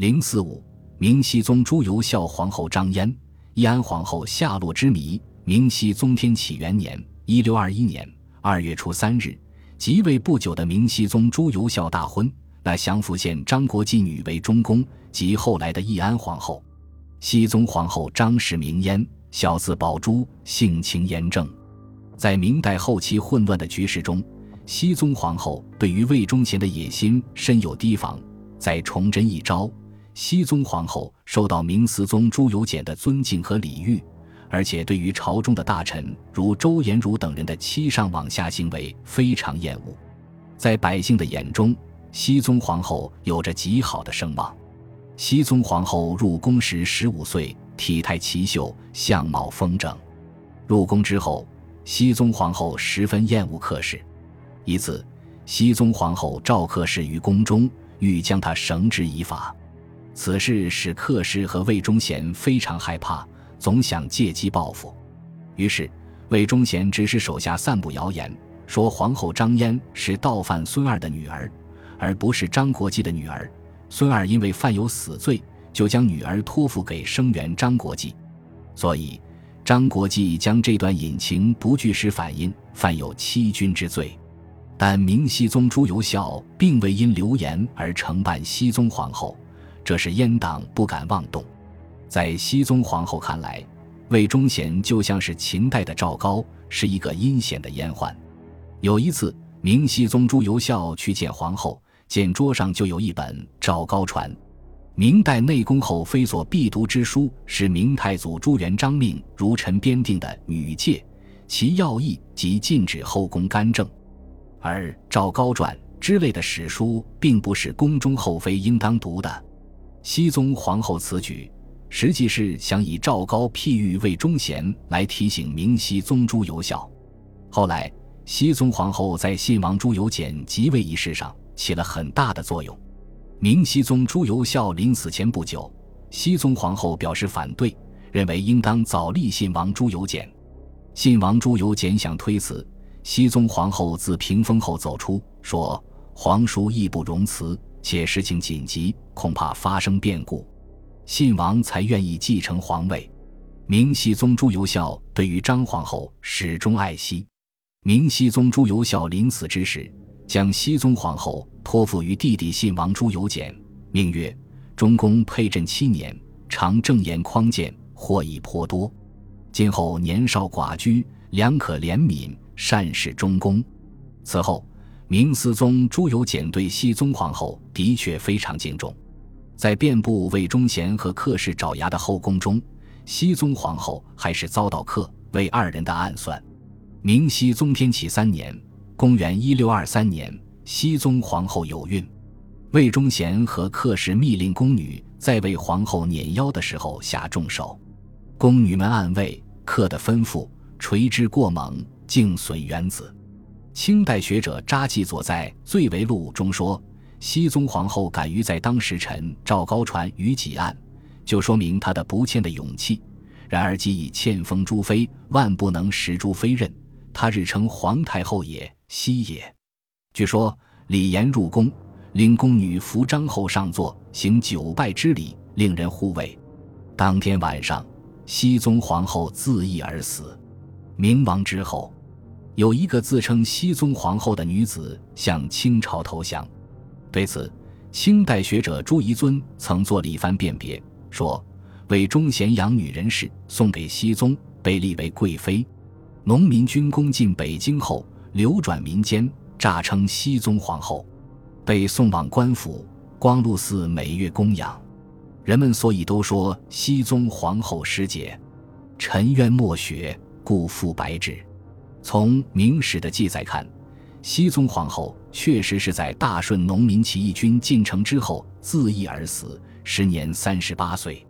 零四五，明熹宗朱由校皇后张嫣，义安皇后下落之谜。明熹宗天启元年（一六二一年）二月初三日，即位不久的明熹宗朱由校大婚，那祥符县张国际女为中宫，及后来的义安皇后。熹宗皇后张氏名嫣，小字宝珠，性情严正。在明代后期混乱的局势中，熹宗皇后对于魏忠贤的野心深有提防。在崇祯一朝，熹宗皇后受到明思宗朱由检的尊敬和礼遇，而且对于朝中的大臣如周延儒等人的欺上罔下行为非常厌恶。在百姓的眼中，熹宗皇后有着极好的声望。熹宗皇后入宫时十五岁，体态奇秀，相貌丰整。入宫之后，熹宗皇后十分厌恶客氏。一次，熹宗皇后召客氏于宫中，欲将他绳之以法。此事使客氏和魏忠贤非常害怕，总想借机报复。于是，魏忠贤指使手下散布谣言，说皇后张嫣是盗犯孙二的女儿，而不是张国际的女儿。孙二因为犯有死罪，就将女儿托付给生源张国际，所以张国际将这段隐情不据实反映，犯有欺君之罪。但明熹宗朱由校并未因流言而承办熹宗皇后，这是阉党不敢妄动。在熹宗皇后看来，魏忠贤就像是秦代的赵高，是一个阴险的阉宦。有一次，明熹宗朱由校去见皇后。见桌上就有一本《赵高传》，明代内宫后妃所必读之书，是明太祖朱元璋命儒臣编定的《女诫》，其要义即禁止后宫干政。而《赵高传》之类的史书，并不是宫中后妃应当读的。熹宗皇后此举，实际是想以赵高譬喻魏忠贤来提醒明熹宗朱由校。后来，熹宗皇后在信王朱由检即位一事上。起了很大的作用。明熹宗朱由校临死前不久，熹宗皇后表示反对，认为应当早立信王朱由检。信王朱由检想推辞，熹宗皇后自屏风后走出，说：“皇叔义不容辞，且事情紧急，恐怕发生变故，信王才愿意继承皇位。”明熹宗朱由校对于张皇后始终爱惜。明熹宗朱由校临死之时。将熹宗皇后托付于弟弟信王朱由检，命曰：“中宫配朕七年，常正言匡谏，获益颇多。今后年少寡居，良可怜悯，善事中宫。”此后，明思宗朱由检对熹宗皇后的确非常敬重。在遍布魏忠贤和客氏爪牙的后宫中，熹宗皇后还是遭到客魏二人的暗算。明熹宗天启三年。公元一六二三年，熹宗皇后有孕，魏忠贤和客氏密令宫女在为皇后捻腰的时候下重手，宫女们暗卫客的吩咐垂之过猛，竟损元子。清代学者查继佐在《罪为录》中说，熹宗皇后敢于在当时臣赵高传于己案，就说明她的不欠的勇气。然而既以欠封诸妃，万不能食诸妃任，他日称皇太后也。西也，据说李严入宫，令宫女扶张后上座，行九拜之礼，令人护卫。当天晚上，熹宗皇后自缢而死。明亡之后，有一个自称熹宗皇后的女子向清朝投降。对此，清代学者朱彝尊曾做了一番辨别，说为忠贤养女人氏，送给熹宗，被立为贵妃。农民军攻进北京后。流转民间，诈称熹宗皇后，被送往官府光禄寺每月供养。人们所以都说熹宗皇后失节，沉冤莫雪，故复白纸。从明史的记载看，熹宗皇后确实是在大顺农民起义军进城之后自缢而死，时年三十八岁。